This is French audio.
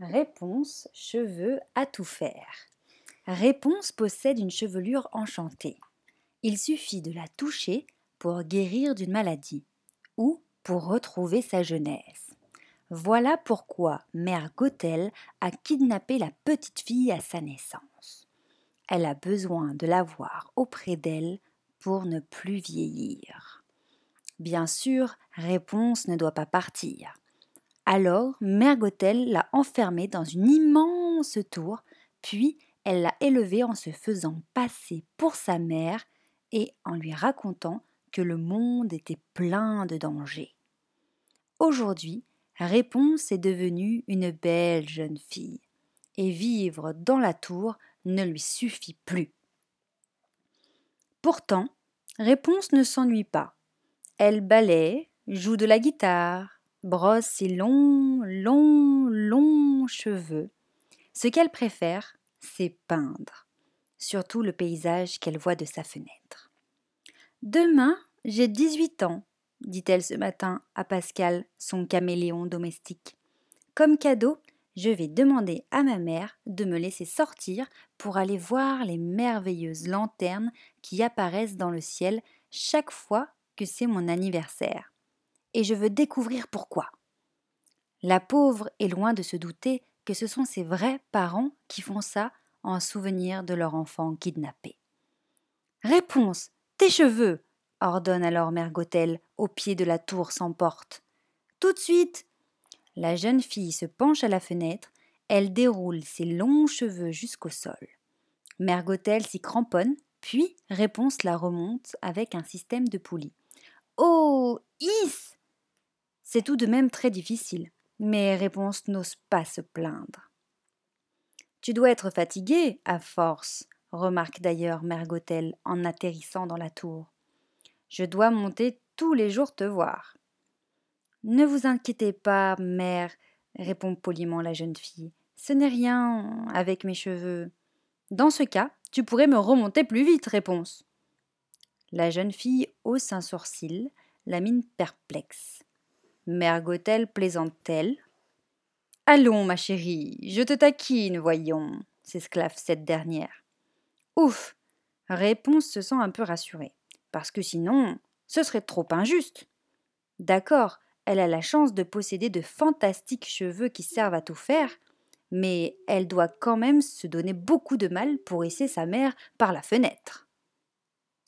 Réponse cheveux à tout faire. Réponse possède une chevelure enchantée. Il suffit de la toucher pour guérir d'une maladie ou pour retrouver sa jeunesse. Voilà pourquoi Mère Gothel a kidnappé la petite fille à sa naissance. Elle a besoin de l'avoir auprès d'elle pour ne plus vieillir. Bien sûr, Réponse ne doit pas partir. Alors, Mère Gothel l'a enfermée dans une immense tour, puis elle l'a élevée en se faisant passer pour sa mère et en lui racontant que le monde était plein de dangers. Aujourd'hui, Réponse est devenue une belle jeune fille, et vivre dans la tour ne lui suffit plus. Pourtant, Réponse ne s'ennuie pas. Elle balaie, joue de la guitare, brosse ses longs, longs, longs cheveux. Ce qu'elle préfère, c'est peindre, surtout le paysage qu'elle voit de sa fenêtre. Demain, j'ai 18 ans, dit-elle ce matin à Pascal, son caméléon domestique. Comme cadeau, je vais demander à ma mère de me laisser sortir pour aller voir les merveilleuses lanternes qui apparaissent dans le ciel chaque fois que c'est mon anniversaire et je veux découvrir pourquoi. La pauvre est loin de se douter que ce sont ses vrais parents qui font ça en souvenir de leur enfant kidnappé. Réponse Tes cheveux ordonne alors Mère Gothel au pied de la tour sans porte. Tout de suite La jeune fille se penche à la fenêtre, elle déroule ses longs cheveux jusqu'au sol. Mère Gothel s'y cramponne, puis Réponse la remonte avec un système de poulies. Oh Is c'est tout de même très difficile, mais Réponse n'ose pas se plaindre. Tu dois être fatigué, à force, remarque d'ailleurs Mère Gothel en atterrissant dans la tour. Je dois monter tous les jours te voir. Ne vous inquiétez pas, mère, répond poliment la jeune fille. Ce n'est rien avec mes cheveux. Dans ce cas, tu pourrais me remonter plus vite, réponse. La jeune fille hausse un sourcil, la mine perplexe. Mère Gothel plaisante-t-elle? Allons, ma chérie, je te taquine, voyons, s'esclave cette dernière. Ouf Réponse se sent un peu rassurée, parce que sinon, ce serait trop injuste. D'accord, elle a la chance de posséder de fantastiques cheveux qui servent à tout faire, mais elle doit quand même se donner beaucoup de mal pour hisser sa mère par la fenêtre.